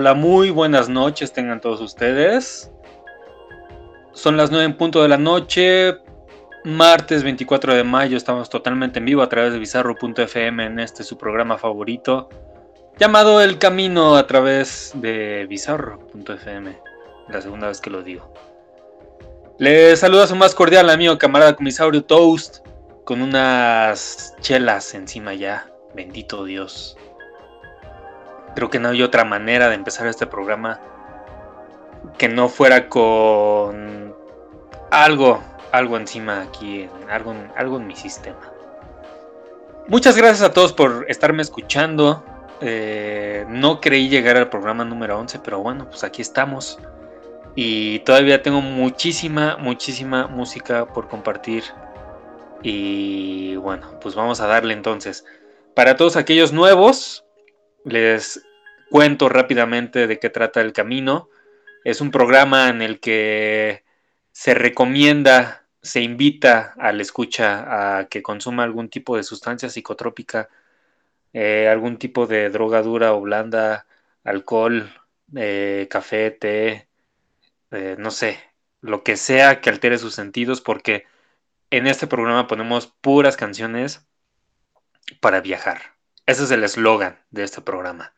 Hola, muy buenas noches tengan todos ustedes. Son las 9 en punto de la noche, martes 24 de mayo, estamos totalmente en vivo a través de bizarro.fm en este su programa favorito, llamado El Camino a través de bizarro.fm, la segunda vez que lo digo. Les saluda su más cordial amigo camarada comisario Toast, con unas chelas encima ya, bendito Dios. Creo que no hay otra manera de empezar este programa que no fuera con algo, algo encima aquí, algo, algo en mi sistema. Muchas gracias a todos por estarme escuchando. Eh, no creí llegar al programa número 11, pero bueno, pues aquí estamos. Y todavía tengo muchísima, muchísima música por compartir. Y bueno, pues vamos a darle entonces. Para todos aquellos nuevos, les cuento rápidamente de qué trata el camino. Es un programa en el que se recomienda, se invita al escucha a que consuma algún tipo de sustancia psicotrópica, eh, algún tipo de droga dura o blanda, alcohol, eh, café, té, eh, no sé, lo que sea que altere sus sentidos, porque en este programa ponemos puras canciones para viajar. Ese es el eslogan de este programa.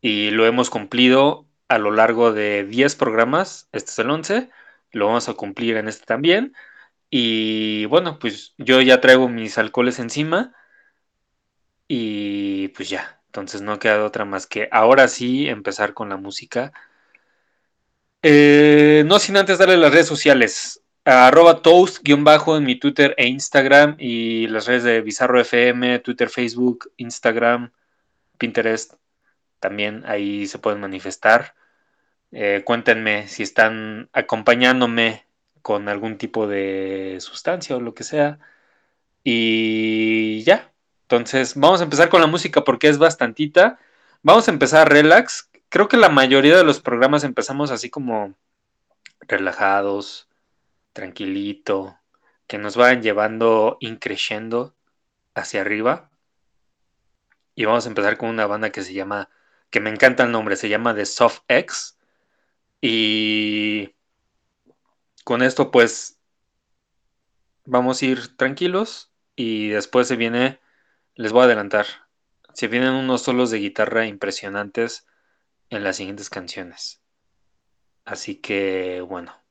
Y lo hemos cumplido a lo largo de 10 programas. Este es el 11. Lo vamos a cumplir en este también. Y bueno, pues yo ya traigo mis alcoholes encima. Y pues ya. Entonces no queda otra más que ahora sí empezar con la música. Eh, no sin antes darle las redes sociales arroba toast-bajo en mi Twitter e Instagram y las redes de Bizarro FM, Twitter, Facebook, Instagram, Pinterest. También ahí se pueden manifestar. Eh, cuéntenme si están acompañándome con algún tipo de sustancia o lo que sea. Y ya. Entonces, vamos a empezar con la música porque es bastantita. Vamos a empezar relax. Creo que la mayoría de los programas empezamos así como relajados, tranquilito, que nos vayan llevando increciendo hacia arriba. Y vamos a empezar con una banda que se llama, que me encanta el nombre, se llama The Soft X. Y con esto pues vamos a ir tranquilos y después se viene, les voy a adelantar, se vienen unos solos de guitarra impresionantes en las siguientes canciones. Así que bueno,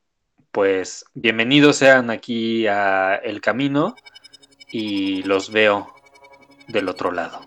pues bienvenidos sean aquí a El Camino y los veo del otro lado.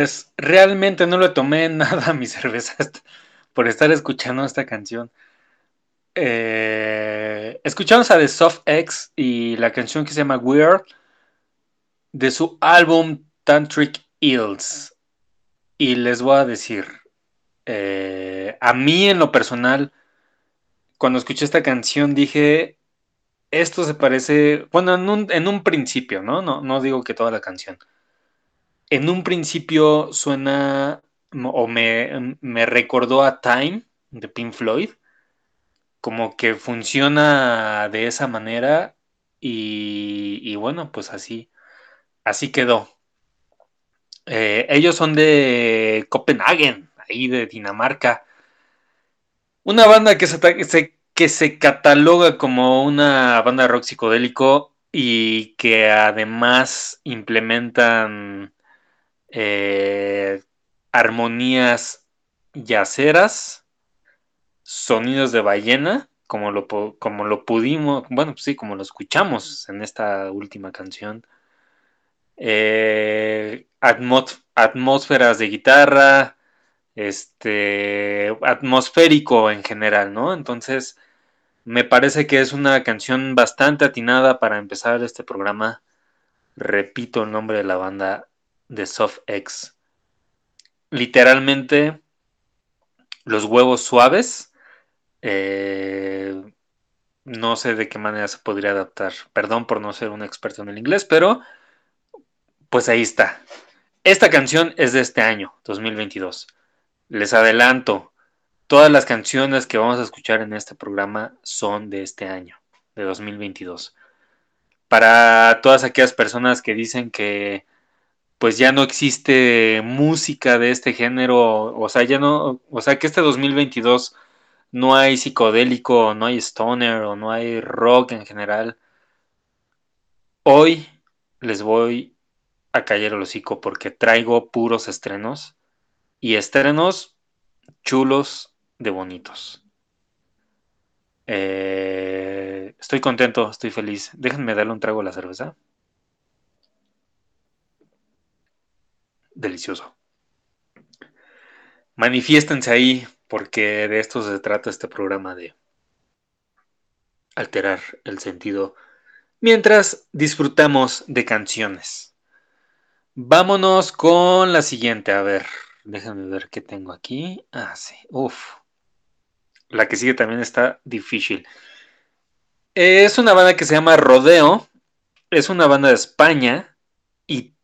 Pues realmente no le tomé nada a mi cerveza por estar escuchando esta canción. Eh, escuchamos a The Soft X y la canción que se llama Weird de su álbum Tantric Ills. Y les voy a decir, eh, a mí en lo personal, cuando escuché esta canción dije, esto se parece, bueno, en un, en un principio, ¿no? ¿no? No digo que toda la canción. En un principio suena o me, me recordó a Time de Pink Floyd, como que funciona de esa manera y, bueno, pues así, así quedó. Eh, ellos son de Copenhagen, ahí de Dinamarca. Una banda que se, que se cataloga como una banda rock psicodélico y que además implementan eh, armonías yaceras, sonidos de ballena, como lo, como lo pudimos, bueno, pues sí, como lo escuchamos en esta última canción. Eh, atmósferas de guitarra, este, atmosférico en general, ¿no? Entonces, me parece que es una canción bastante atinada para empezar este programa. Repito el nombre de la banda de Soft X. Literalmente, los huevos suaves. Eh, no sé de qué manera se podría adaptar. Perdón por no ser un experto en el inglés, pero pues ahí está. Esta canción es de este año, 2022. Les adelanto, todas las canciones que vamos a escuchar en este programa son de este año, de 2022. Para todas aquellas personas que dicen que pues ya no existe música de este género, o sea, ya no, o sea, que este 2022 no hay psicodélico, no hay stoner o no hay rock en general. Hoy les voy a callar el hocico porque traigo puros estrenos y estrenos chulos de bonitos. Eh, estoy contento, estoy feliz. Déjenme darle un trago a la cerveza. Delicioso. Manifiéstense ahí porque de esto se trata este programa de alterar el sentido mientras disfrutamos de canciones. Vámonos con la siguiente. A ver, déjame ver qué tengo aquí. Ah, sí. Uf. La que sigue también está difícil. Es una banda que se llama Rodeo. Es una banda de España. Y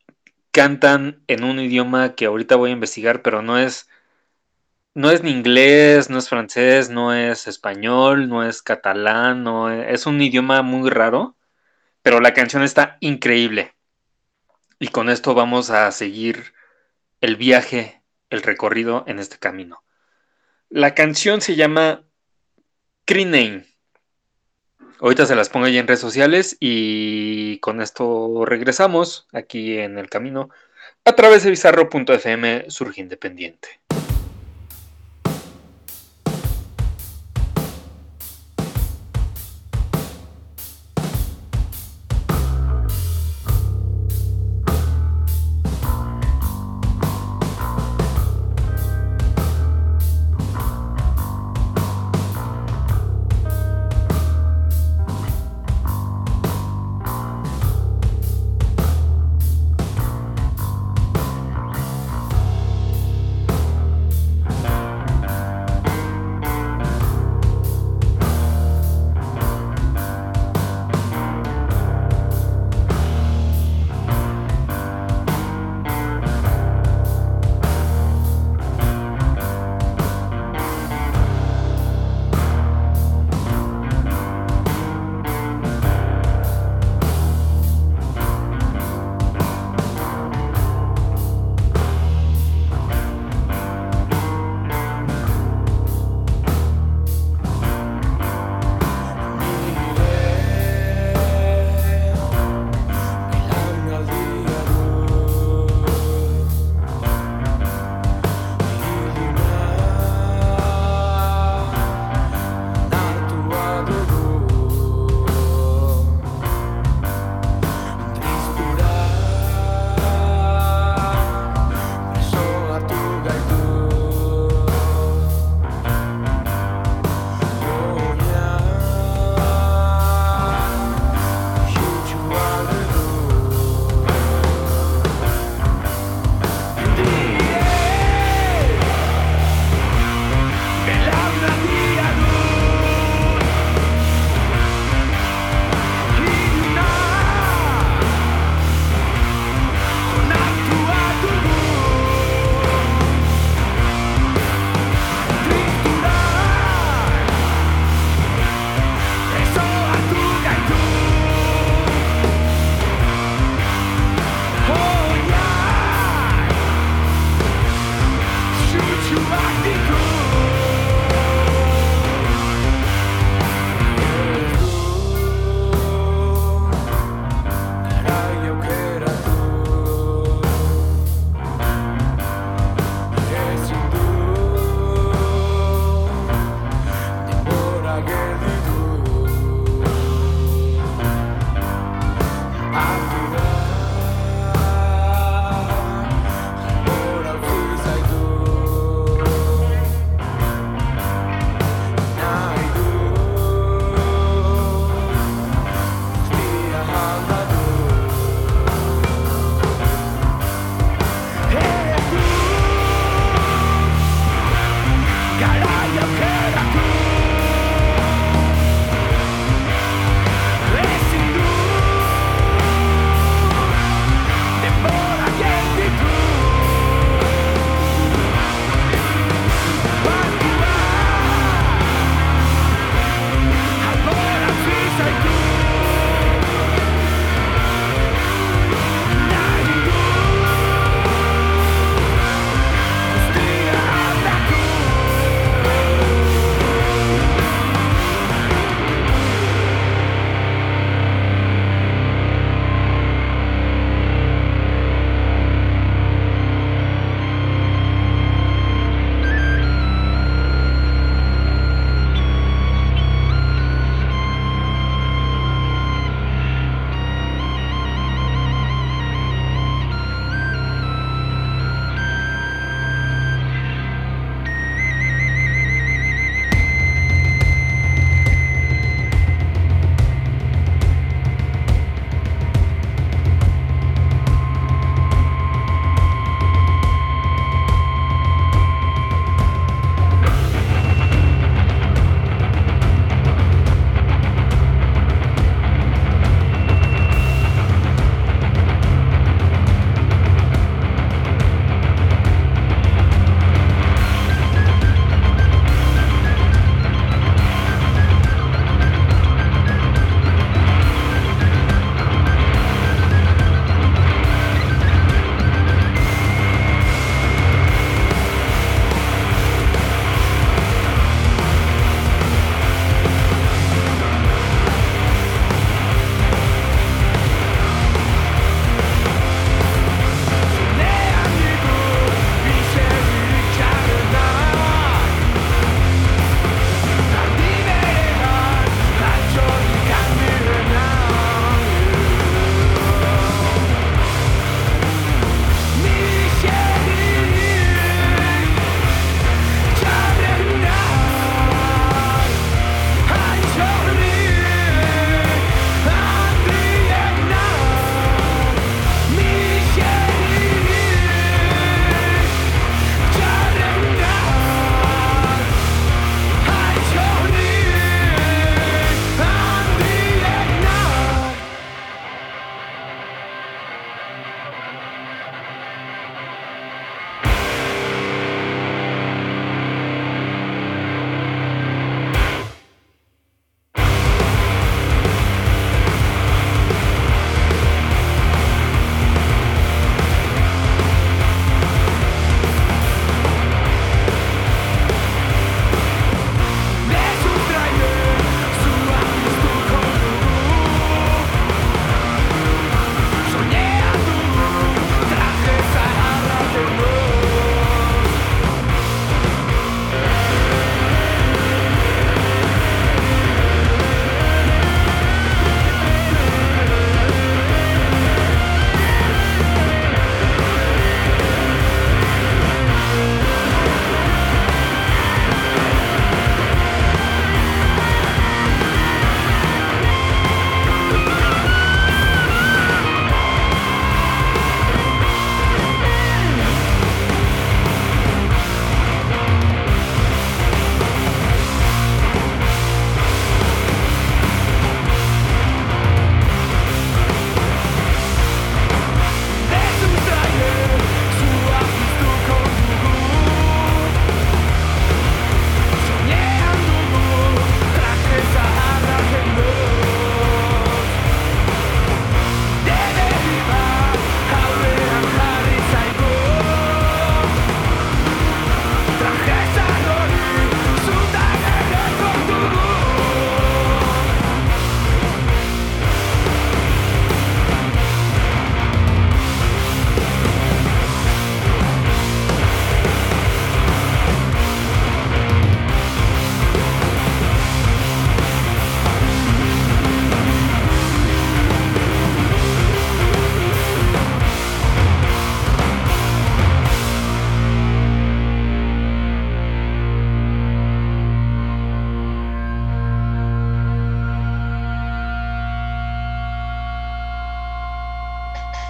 cantan en un idioma que ahorita voy a investigar, pero no es. No es ni inglés, no es francés, no es español, no es catalán, no es, es un idioma muy raro. Pero la canción está increíble. Y con esto vamos a seguir el viaje, el recorrido en este camino. La canción se llama Crinane. Ahorita se las pongo ahí en redes sociales y con esto regresamos aquí en el camino a través de bizarro.fm Surge Independiente.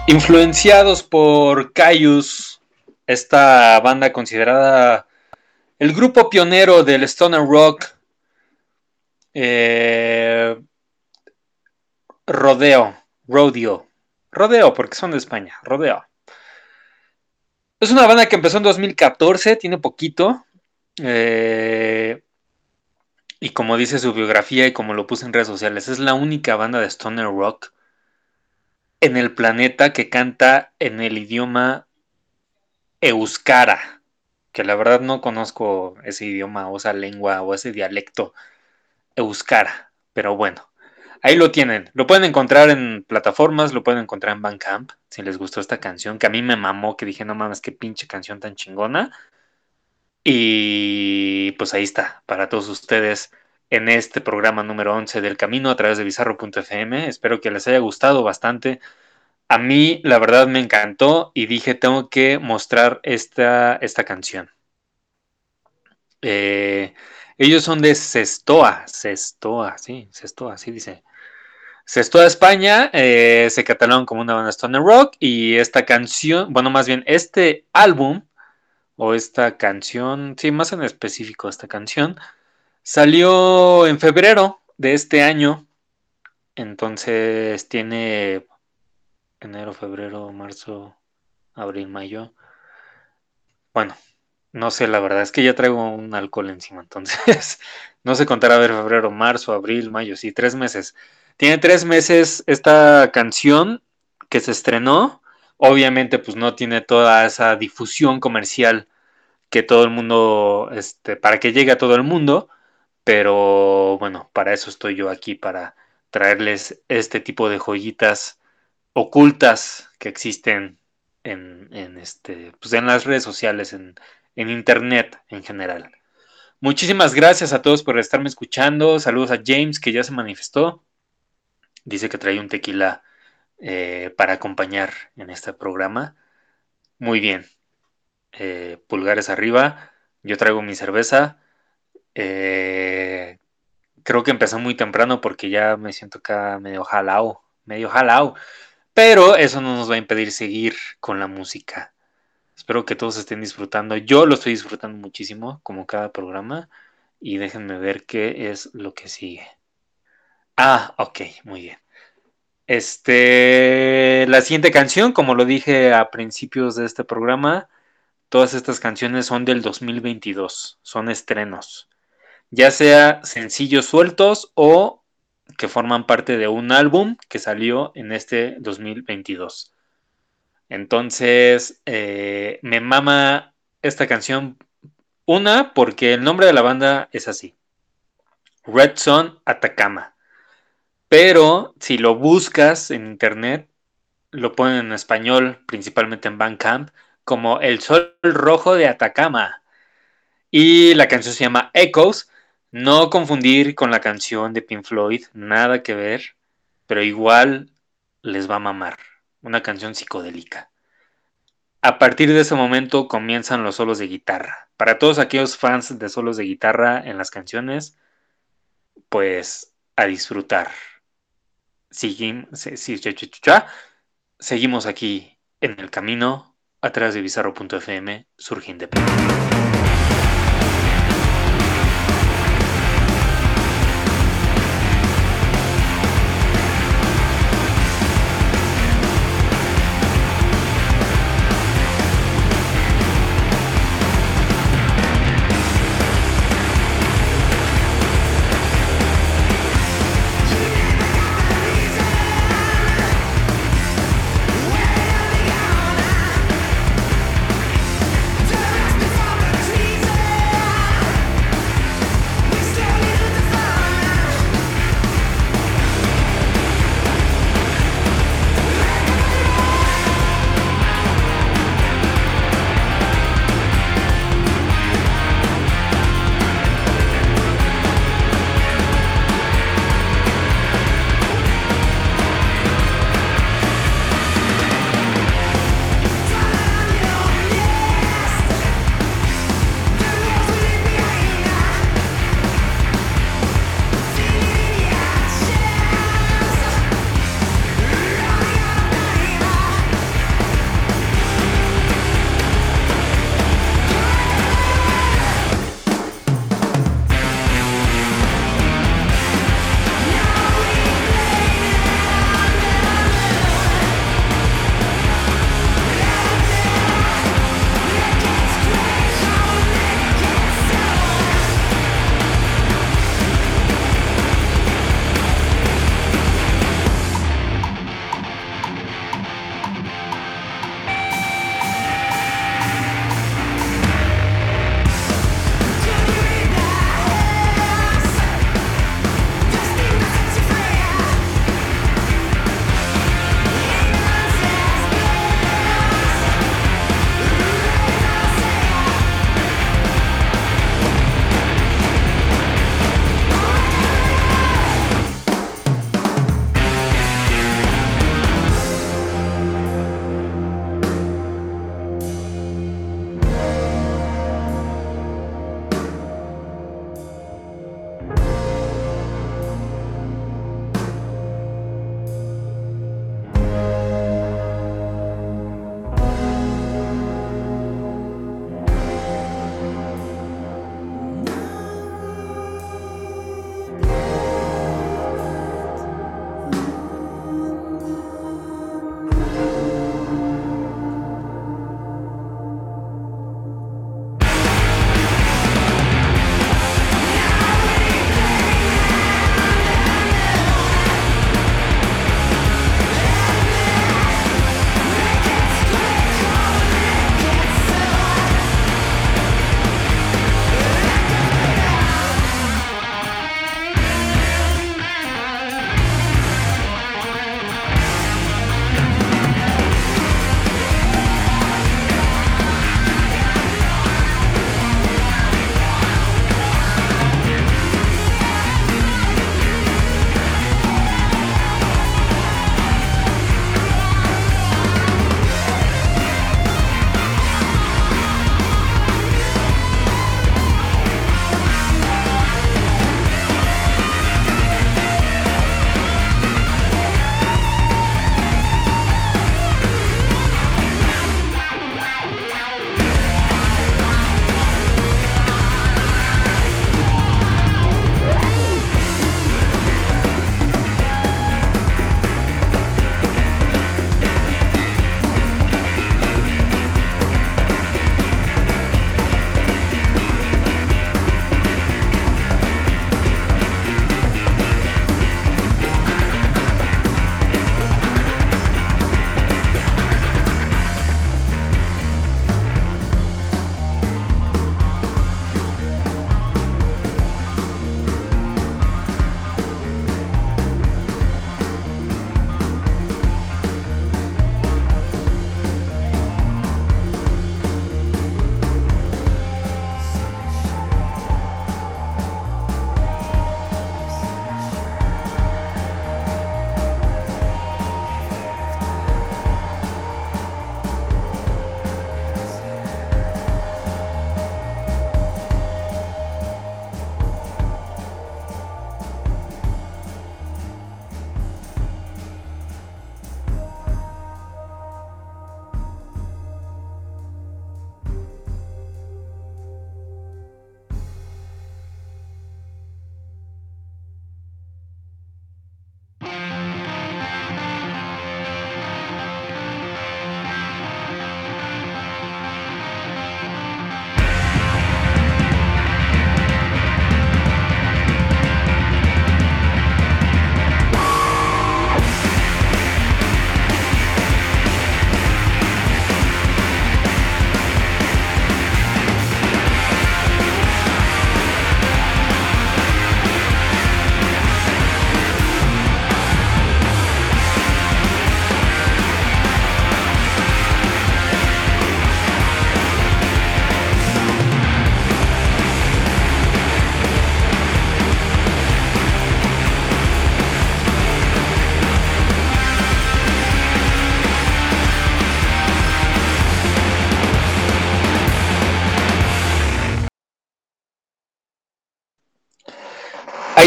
Influenciados por Caius, esta banda considerada el grupo pionero del stoner rock, eh, Rodeo, Rodeo, Rodeo, porque son de España, Rodeo. Es una banda que empezó en 2014, tiene poquito. Eh, y como dice su biografía y como lo puse en redes sociales, es la única banda de stoner rock en el planeta que canta en el idioma euskara, que la verdad no conozco ese idioma o esa lengua o ese dialecto euskara, pero bueno, ahí lo tienen, lo pueden encontrar en plataformas, lo pueden encontrar en Bandcamp, si les gustó esta canción, que a mí me mamó, que dije, no mames, qué pinche canción tan chingona. Y pues ahí está, para todos ustedes en este programa número 11 del Camino a través de bizarro.fm. Espero que les haya gustado bastante. A mí, la verdad, me encantó y dije, tengo que mostrar esta, esta canción. Eh, ellos son de Sestoa, Sestoa, sí, Sestoa, sí dice. Sestoa, España, eh, se catalogan como una banda stoner rock y esta canción, bueno, más bien este álbum o esta canción, sí, más en específico esta canción, Salió en febrero de este año. Entonces tiene enero, febrero, marzo, abril, mayo. Bueno, no sé, la verdad es que ya traigo un alcohol encima, entonces no sé contar a ver febrero, marzo, abril, mayo, sí, tres meses. Tiene tres meses esta canción que se estrenó. Obviamente, pues no tiene toda esa difusión comercial que todo el mundo, este, para que llegue a todo el mundo. Pero bueno, para eso estoy yo aquí, para traerles este tipo de joyitas ocultas que existen en, este, pues en las redes sociales, en, internet en general. Muchísimas gracias a todos por estarme escuchando. Saludos a James que ya se manifestó. Dice que trae un tequila eh, para acompañar en este programa. Muy bien. Eh, pulgares arriba. Yo traigo mi cerveza. Eh, creo que empezó muy temprano porque ya me siento acá medio jalao, medio jalao. Pero eso no nos va a impedir seguir con la música. Espero que todos estén disfrutando. Yo lo estoy disfrutando muchísimo, como cada programa. Y déjenme ver qué es lo que sigue. Ah, ok, muy bien. Este, la siguiente canción, como lo dije a principios de este programa, todas estas canciones son del 2022, son estrenos ya sea sencillos sueltos o que forman parte de un álbum que salió en este 2022. Entonces, eh, me mama esta canción. Una, porque el nombre de la banda es así. Red Sun Atacama. Pero si lo buscas en internet, lo ponen en español, principalmente en Bandcamp, como El Sol Rojo de Atacama. Y la canción se llama Echoes no confundir con la canción de Pink Floyd, nada que ver, pero igual les va a mamar. Una canción psicodélica. A partir de ese momento comienzan los solos de guitarra. Para todos aquellos fans de solos de guitarra en las canciones, pues a disfrutar. Seguimos, aquí en el camino atrás de bizarro.fm, surge independiente.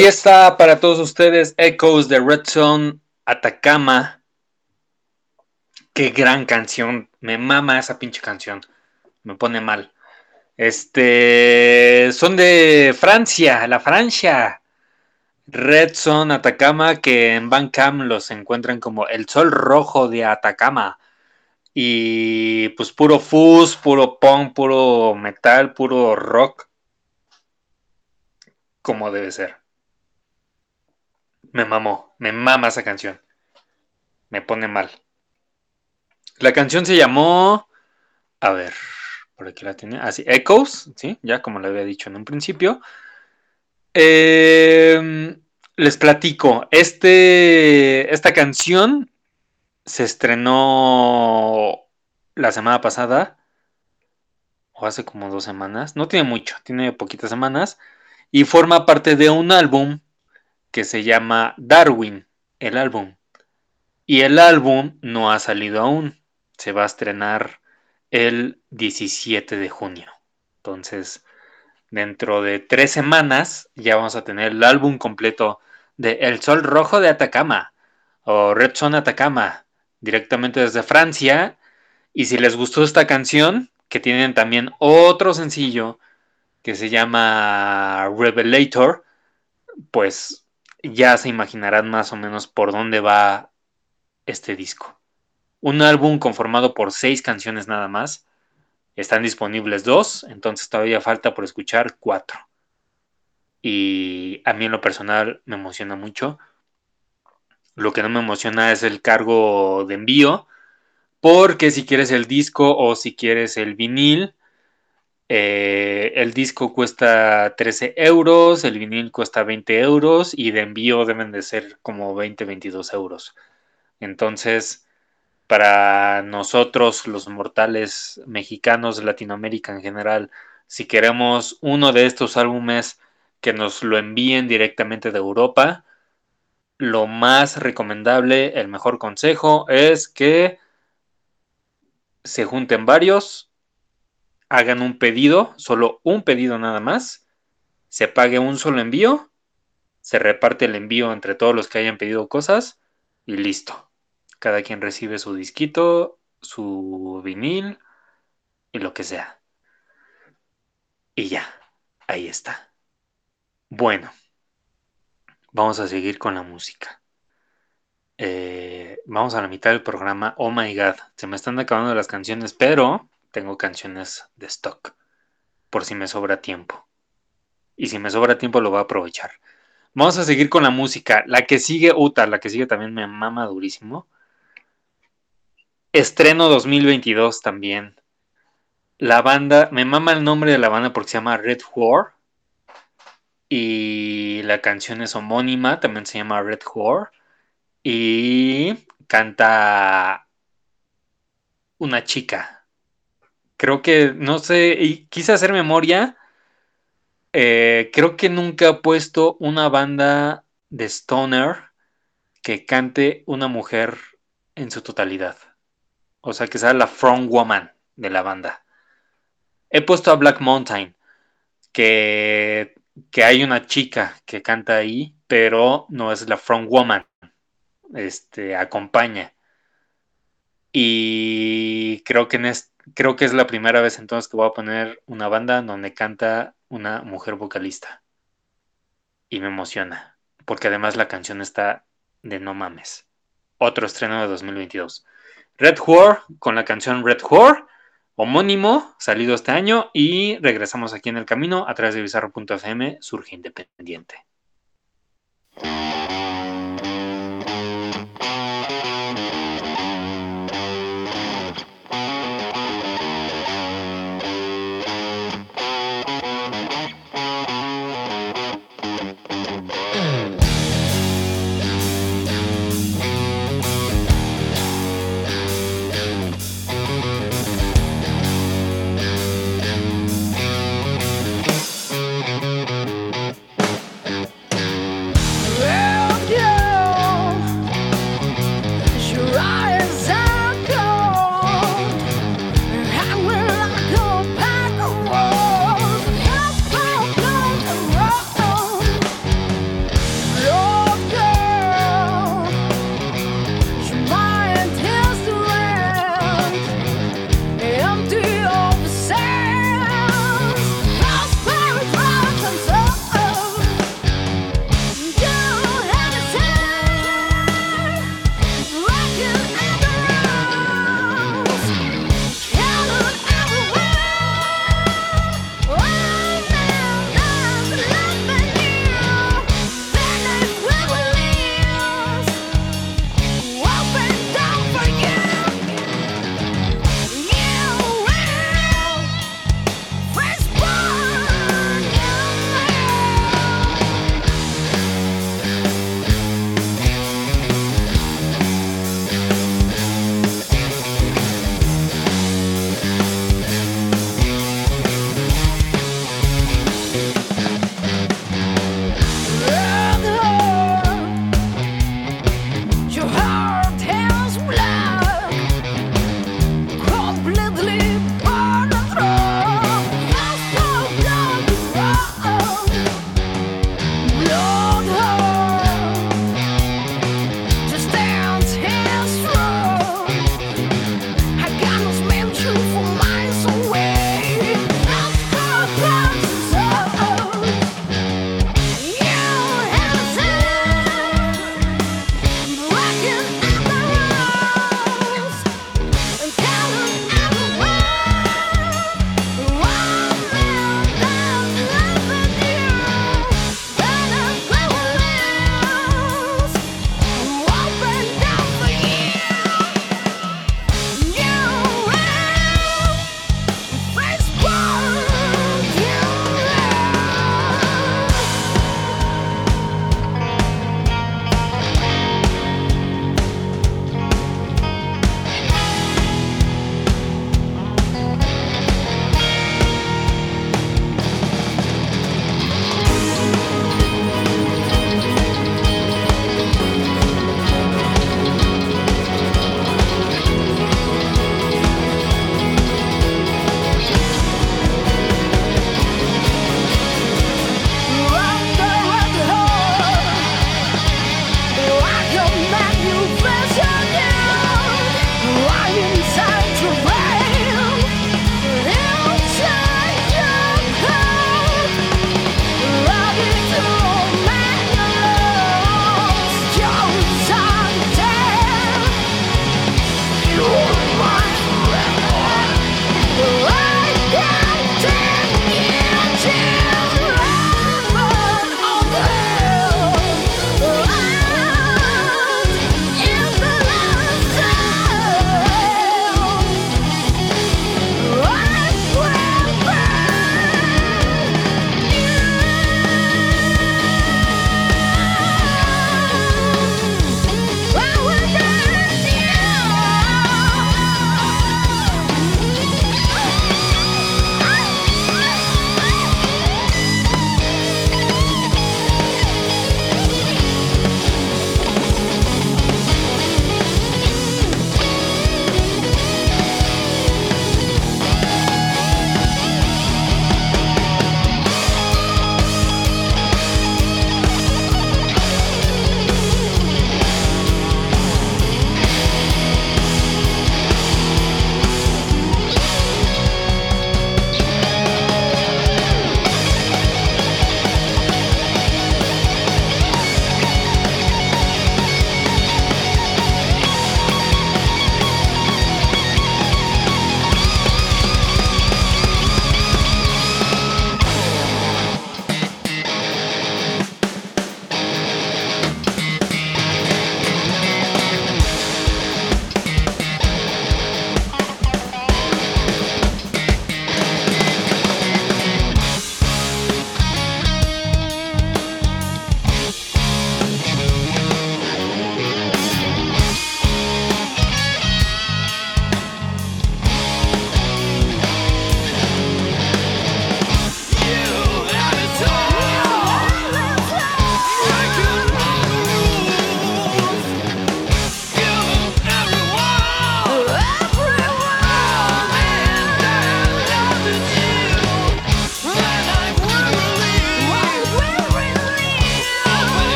Ahí está para todos ustedes Echoes de Red Zone Atacama. Qué gran canción. Me mama esa pinche canción. Me pone mal. Este. Son de Francia, la Francia. Red Zone Atacama, que en Bandcamp los encuentran como el sol rojo de Atacama. Y pues puro fuzz, puro punk, puro metal, puro rock. Como debe ser. Me mamó, me mama esa canción. Me pone mal. La canción se llamó. A ver, por aquí la tenía. Así, Echoes, ¿sí? Ya como le había dicho en un principio. Em, les platico. Este, esta canción se estrenó la semana pasada. O hace como dos semanas. No tiene mucho, tiene poquitas semanas. Y forma parte de un álbum que se llama Darwin, el álbum. Y el álbum no ha salido aún. Se va a estrenar el 17 de junio. Entonces, dentro de tres semanas ya vamos a tener el álbum completo de El Sol Rojo de Atacama o Red Zone Atacama, directamente desde Francia. Y si les gustó esta canción, que tienen también otro sencillo que se llama Revelator, pues ya se imaginarán más o menos por dónde va este disco. Un álbum conformado por seis canciones nada más. Están disponibles dos, entonces todavía falta por escuchar cuatro. Y a mí en lo personal me emociona mucho. Lo que no me emociona es el cargo de envío, porque si quieres el disco o si quieres el vinil, eh, el disco cuesta 13 euros, el vinil cuesta 20 euros y de envío deben de ser como 20, 22 euros. Entonces, para nosotros, los mortales mexicanos, de Latinoamérica en general, si queremos uno de estos álbumes que nos lo envíen directamente de Europa, lo más recomendable, el mejor consejo es que se junten varios hagan un pedido, solo un pedido nada más, se pague un solo envío, se reparte el envío entre todos los que hayan pedido cosas y listo. Cada quien recibe su disquito, su vinil y lo que sea. Y ya, ahí está. Bueno, vamos a seguir con la música. Eh, vamos a la mitad del programa. Oh my god, se me están acabando las canciones, pero tengo canciones de stock, por si me sobra tiempo. Y si me sobra tiempo lo voy a aprovechar. Vamos a seguir con la música. La que sigue, Uta, la que sigue también me mama durísimo. Estreno 2022 también. La banda, me mama el nombre de la banda porque se llama Red War. Y la canción es homónima, también se llama Red War. Y canta una chica, Creo que, no sé, y quise hacer memoria. Eh, creo que nunca he puesto una banda de stoner que cante una mujer en su totalidad. O sea, que sea la front woman de la banda. He puesto a Black Mountain, que, que hay una chica que canta ahí, pero no es la front woman. Este, acompaña. Y creo que en este creo que es la primera vez entonces que voy a poner una banda donde canta una mujer vocalista. Y me emociona, porque además la canción está de no mames. Otro estreno de 2022. Red War con la canción Red War, homónimo, salido este año y regresamos aquí en el camino a través de bizarro.fm, surge independiente.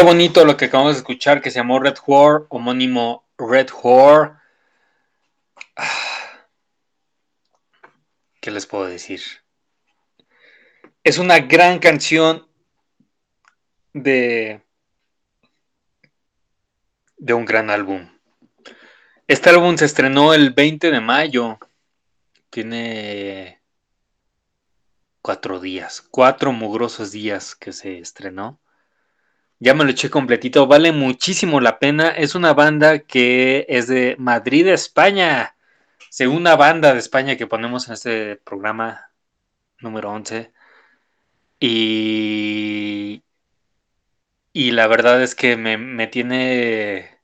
Qué bonito lo que acabamos de escuchar que se llamó Red Whore, homónimo Red Whore. ¿Qué les puedo decir? Es una gran canción de de un gran álbum. Este álbum se estrenó el 20 de mayo. Tiene cuatro días, cuatro mugrosos días que se estrenó. Ya me lo eché completito, vale muchísimo la pena. Es una banda que es de Madrid, España. Segunda banda de España que ponemos en este programa número 11. Y, y la verdad es que me, me tiene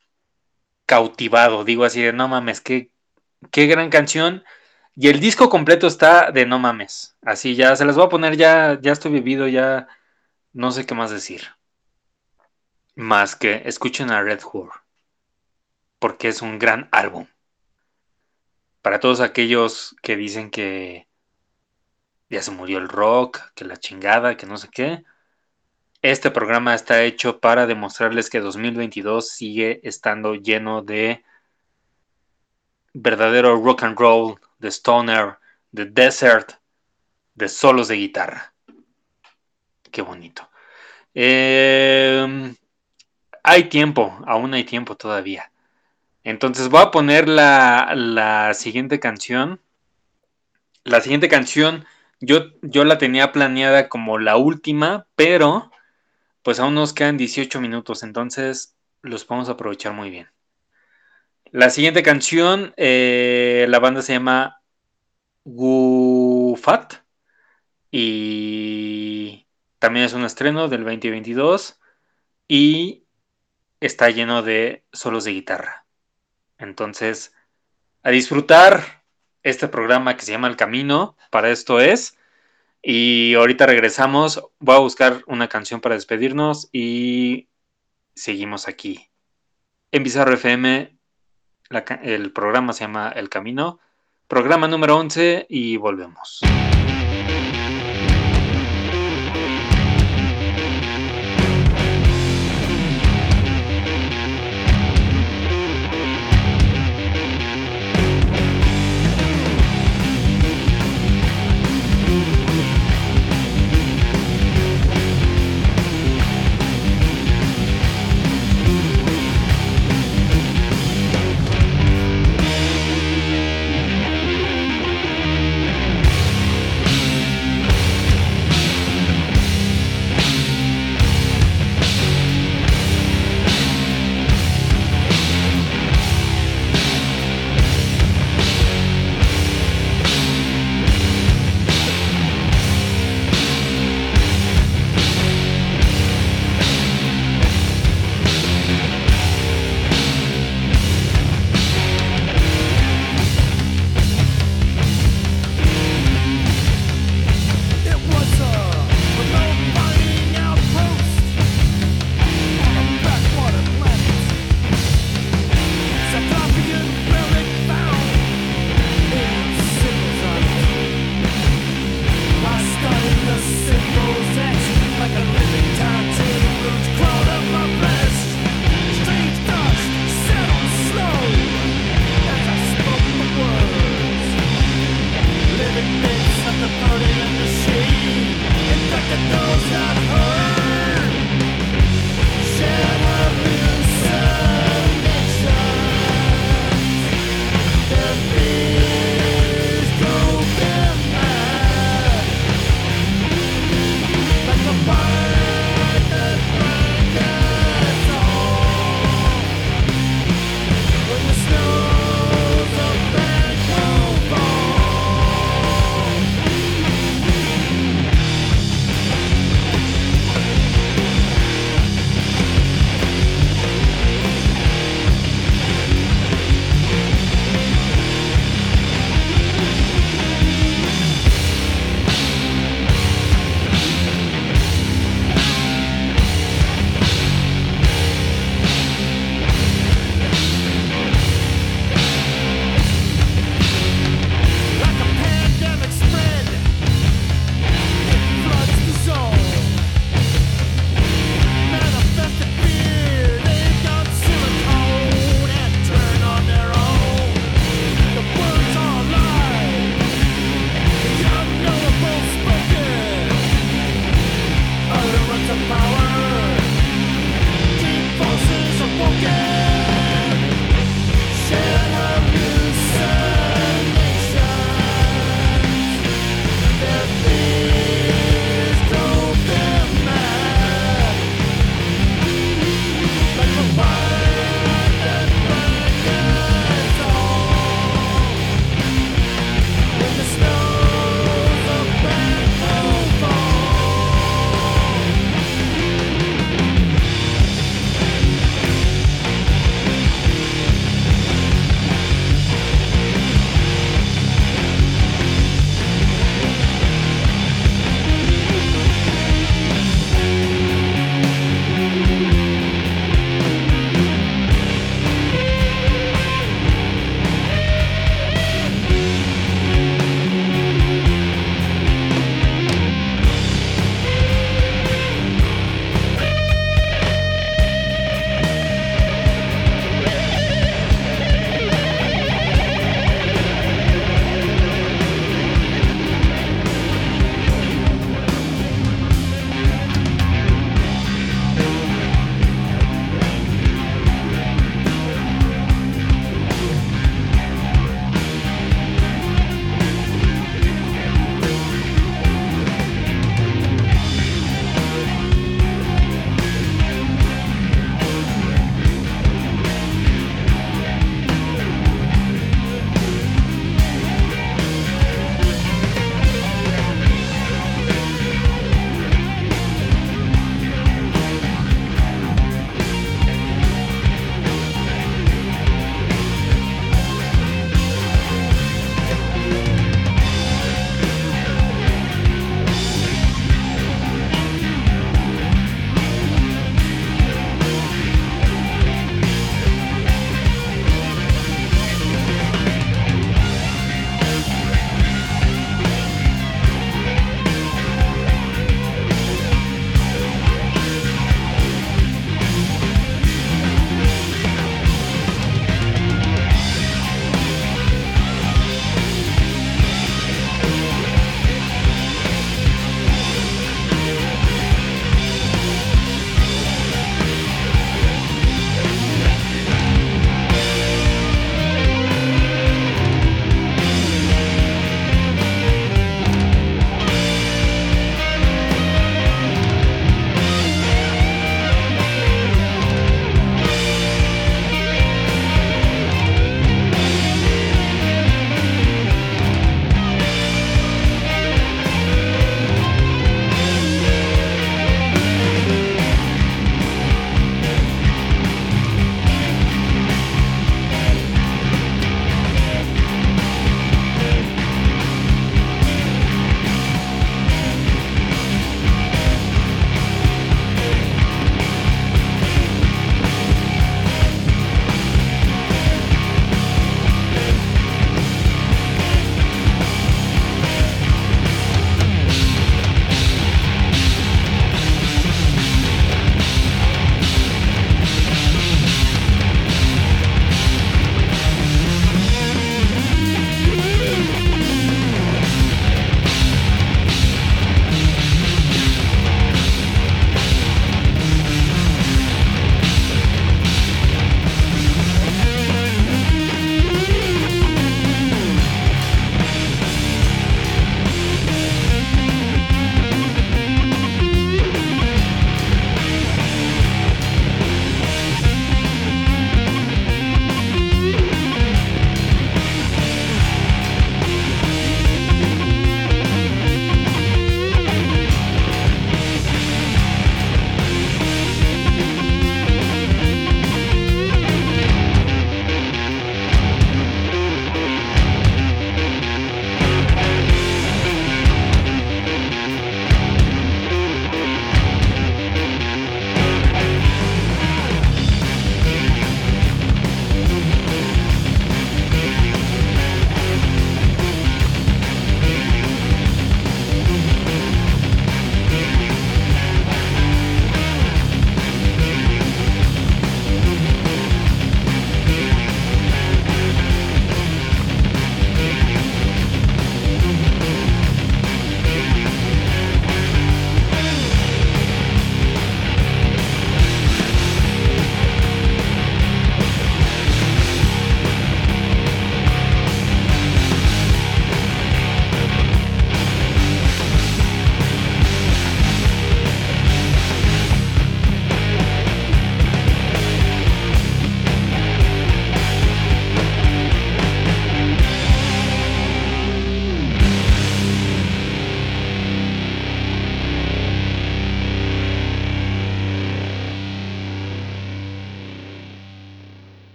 cautivado. Digo así de no mames, qué, qué gran canción. Y el disco completo está de no mames. Así ya se las voy a poner, ya, ya estoy vivido, ya no sé qué más decir. Más que escuchen a Red Whore. Porque es un gran álbum. Para todos aquellos que dicen que ya se murió el rock, que la chingada, que no sé qué. Este programa está hecho para demostrarles que 2022 sigue estando lleno de verdadero rock and roll, de stoner, de desert, de solos de guitarra. Qué bonito. Em, hay tiempo, aún hay tiempo todavía. Entonces voy a poner la, la siguiente canción. La siguiente canción yo, yo la tenía planeada como la última, pero pues aún nos quedan 18 minutos, entonces los podemos aprovechar muy bien. La siguiente canción, eh, la banda se llama Gufat y también es un estreno del 2022 y está lleno de solos de guitarra. Entonces, a disfrutar este programa que se llama El Camino, para esto es. Y ahorita regresamos, voy a buscar una canción para despedirnos y seguimos aquí. En Bizarro FM, el programa se llama El Camino, programa número 11 y volvemos. that goes up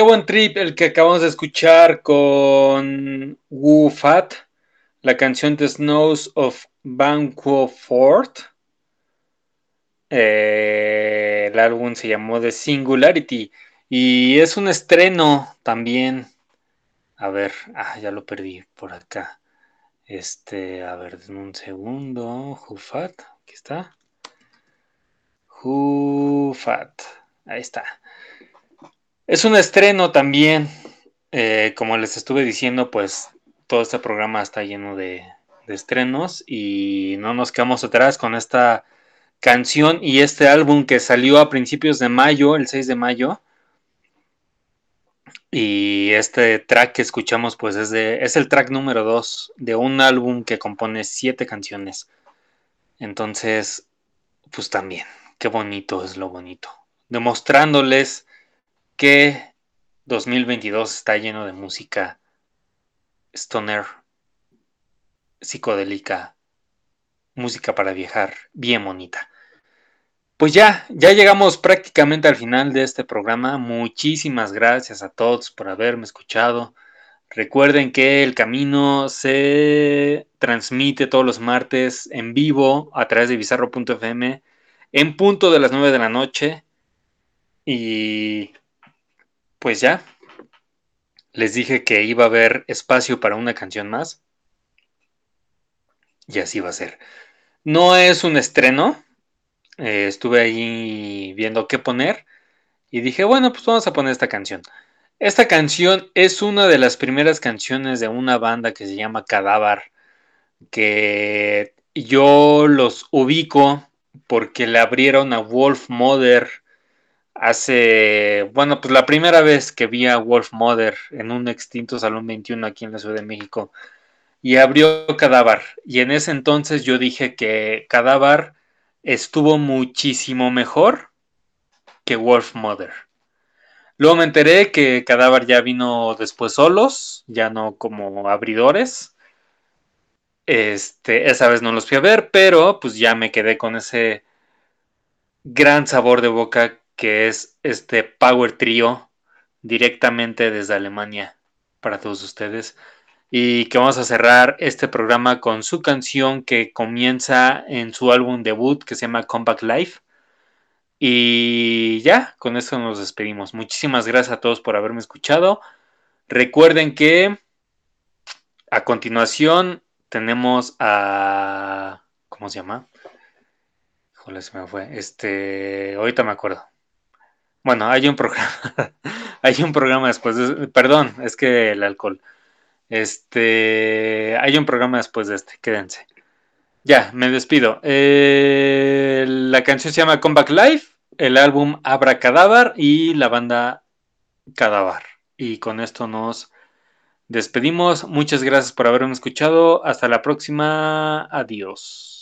qué buen trip el que acabamos de escuchar con Wu Fat, la canción The Snows of Banquo Fort. Eh, el álbum se llamó The Singularity y es un estreno también. A ver, ah, ya lo perdí por acá. Este, a ver, un segundo. Fat, aquí está. Fat, ahí está. Es un estreno también. Eh, como les estuve diciendo, pues todo este programa está lleno de, estrenos y no nos quedamos atrás con esta canción y este álbum que salió a principios de mayo, el 6 de mayo. Y este track que escuchamos, pues es, de, es el track número 2 de un álbum que compone siete canciones. Entonces, pues también, qué bonito es lo bonito. Demostrándoles que 2022 está lleno de música stoner, psicodélica, música para viajar, bien bonita. Pues ya, ya llegamos prácticamente al final de este programa. Muchísimas gracias a todos por haberme escuchado. Recuerden que el camino se transmite todos los martes en vivo a través de bizarro.fm en punto de las 9 de la noche. Y pues ya, les dije que iba a haber espacio para una canción más. Y así va a ser. No es un estreno. Eh, estuve ahí viendo qué poner. Y dije, bueno, pues vamos a poner esta canción. Esta canción es una de las primeras canciones de una banda que se llama Cadáver. Que yo los ubico porque le abrieron a Wolf Mother hace, bueno, pues la primera vez que vi a Wolf Mother en un extinto Salón 21 aquí en la Ciudad de México y abrió Cadáver. Y en ese entonces yo dije que Cadáver estuvo muchísimo mejor que Wolf Mother. Luego me enteré que Cadáver ya vino después solos, ya no como abridores. Este, esa vez no los fui a ver, pero pues ya me quedé con ese gran sabor de boca que es este Power Trio directamente desde Alemania para todos ustedes. Y que vamos a cerrar este programa con su canción que comienza en su álbum debut que se llama Comeback Life. Y ya, con esto nos despedimos. Muchísimas gracias a todos por haberme escuchado. Recuerden que a continuación tenemos a... ¿Cómo se llama? Joder, se me fue. Este, ahorita me acuerdo. Bueno, hay un programa, hay un programa después de, perdón, es que el alcohol. Este, hay un programa después de este, quédense. Ya, me despido. Eh, la canción se llama Comeback Live, el álbum Abra Cadáver y la banda Cadáver. Y con esto nos despedimos. Muchas gracias por haberme escuchado. Hasta la próxima. Adiós.